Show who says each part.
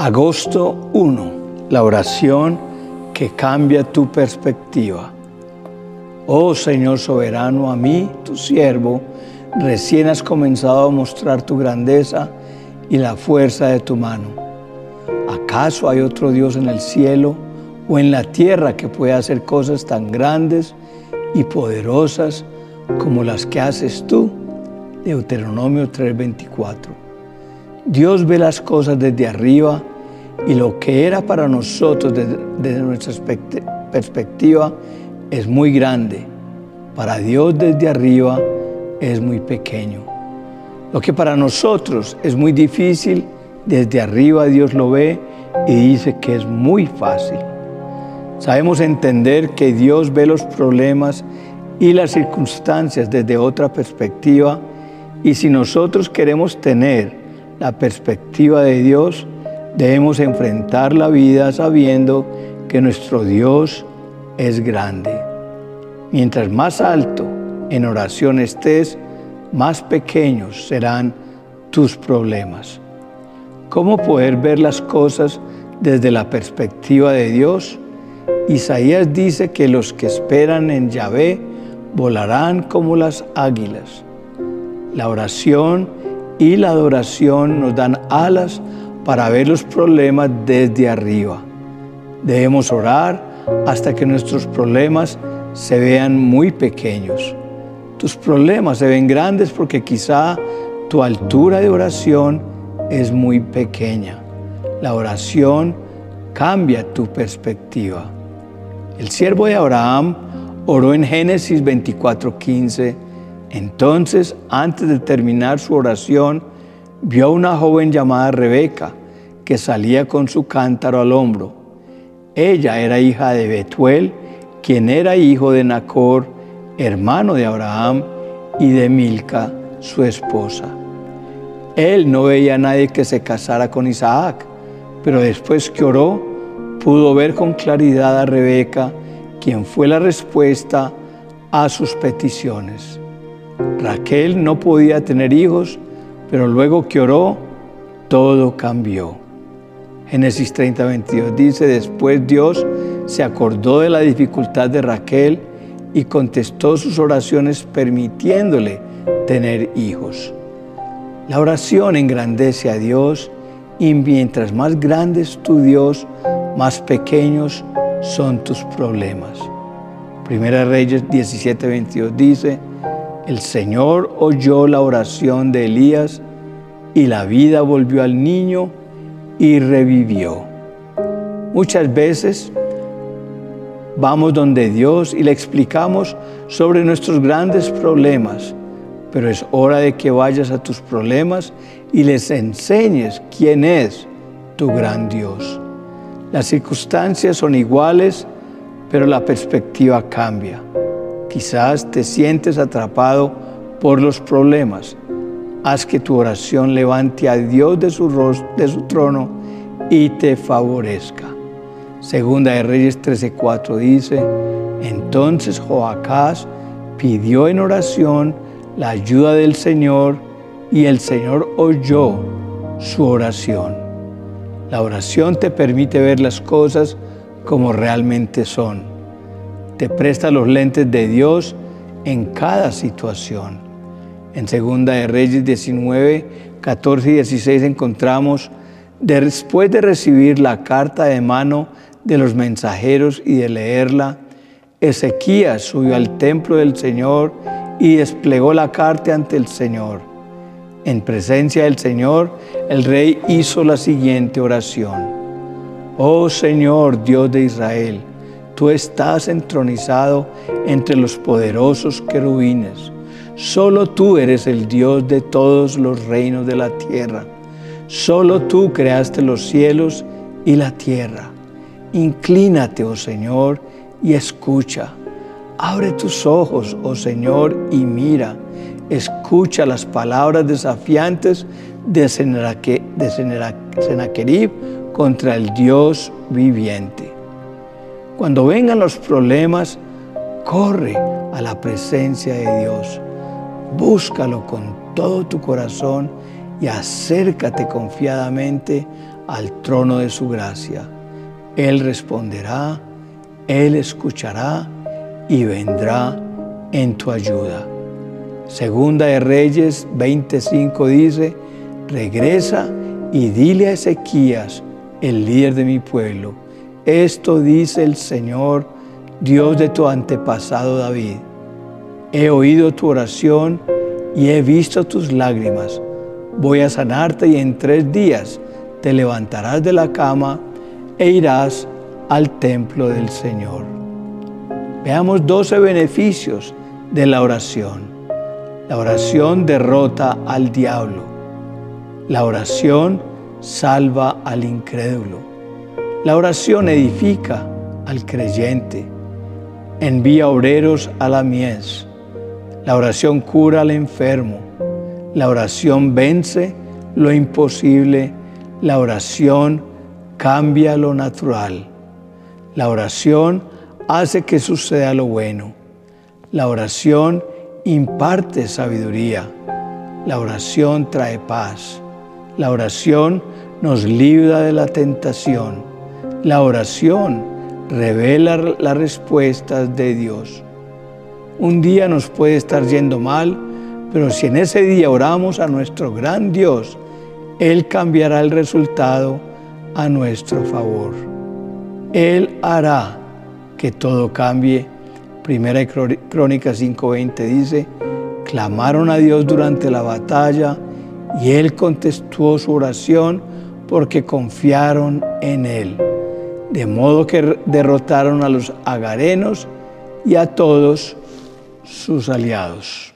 Speaker 1: Agosto 1. La oración que cambia tu perspectiva. Oh Señor soberano, a mí, tu siervo, recién has comenzado a mostrar tu grandeza y la fuerza de tu mano. ¿Acaso hay otro Dios en el cielo o en la tierra que pueda hacer cosas tan grandes y poderosas como las que haces tú? Deuteronomio 3:24. Dios ve las cosas desde arriba y lo que era para nosotros desde, nuestra perspectiva es muy grande. Para Dios desde arriba es muy pequeño. Lo que para nosotros es muy difícil, desde arriba Dios lo ve y dice que es muy fácil. Sabemos entender que Dios ve los problemas y las circunstancias desde otra perspectiva y si nosotros queremos tener la perspectiva de Dios, debemos enfrentar la vida sabiendo que nuestro Dios es grande. Mientras más alto en oración estés, más pequeños serán tus problemas. ¿Cómo poder ver las cosas desde la perspectiva de Dios? Isaías dice que los que esperan en Yahvé volarán como las águilas. La oración y la adoración nos dan alas para ver los problemas desde arriba. Debemos orar hasta que nuestros problemas se vean muy pequeños. Tus problemas se ven grandes porque quizá tu altura de oración es muy pequeña. La oración cambia tu perspectiva. El siervo de Abraham oró en Génesis 24:15. Entonces, antes de terminar su oración, vio a una joven llamada Rebeca que salía con su cántaro al hombro. Ella era hija de Betuel, quien era hijo de Nacor, hermano de Abraham, y de Milca, su esposa. Él no veía a nadie que se casara con Isaac, pero después que oró, pudo ver con claridad a Rebeca, quien fue la respuesta a sus peticiones. Raquel no podía tener hijos, pero luego que oró, todo cambió. Génesis 30, 22 dice, después Dios se acordó de la dificultad de Raquel y contestó sus oraciones permitiéndole tener hijos. La oración engrandece a Dios y mientras más grande es tu Dios, más pequeños son tus problemas. Primera Reyes 17, 22 dice, el Señor oyó la oración de Elías y la vida volvió al niño y revivió. Muchas veces vamos donde Dios y le explicamos sobre nuestros grandes problemas, pero es hora de que vayas a tus problemas y les enseñes quién es tu gran Dios. Las circunstancias son iguales, pero la perspectiva cambia. Quizás te sientes atrapado por los problemas. Haz que tu oración levante a Dios de su, de su trono y te favorezca. Segunda de Reyes 13:4 dice, entonces Joacás pidió en oración la ayuda del Señor y el Señor oyó su oración. La oración te permite ver las cosas como realmente son te presta los lentes de Dios en cada situación. En Segunda de Reyes 19, 14 y 16 encontramos, después de recibir la carta de mano de los mensajeros y de leerla, Ezequías subió al templo del Señor y desplegó la carta ante el Señor. En presencia del Señor, el rey hizo la siguiente oración. Oh Señor, Dios de Israel, Tú estás entronizado entre los poderosos querubines. Solo tú eres el Dios de todos los reinos de la tierra. Solo tú creaste los cielos y la tierra. Inclínate, oh Señor, y escucha. Abre tus ojos, oh Señor, y mira. Escucha las palabras desafiantes de Sennacherib contra el Dios viviente. Cuando vengan los problemas, corre a la presencia de Dios. Búscalo con todo tu corazón y acércate confiadamente al trono de su gracia. Él responderá, Él escuchará y vendrá en tu ayuda. Segunda de Reyes 25 dice, regresa y dile a Ezequías, el líder de mi pueblo, esto dice el Señor, Dios de tu antepasado David. He oído tu oración y he visto tus lágrimas. Voy a sanarte y en tres días te levantarás de la cama e irás al templo del Señor. Veamos 12 beneficios de la oración. La oración derrota al diablo. La oración salva al incrédulo. La oración edifica al creyente. Envía obreros a la mies. La oración cura al enfermo. La oración vence lo imposible. La oración cambia lo natural. La oración hace que suceda lo bueno. La oración imparte sabiduría. La oración trae paz. La oración nos libra de la tentación. La oración revela las respuestas de Dios. Un día nos puede estar yendo mal, pero si en ese día oramos a nuestro gran Dios, Él cambiará el resultado a nuestro favor. Él hará que todo cambie. Primera Crónica 5:20 dice, clamaron a Dios durante la batalla y Él contestó su oración porque confiaron en Él. De modo que derrotaron a los agarenos y a todos sus aliados.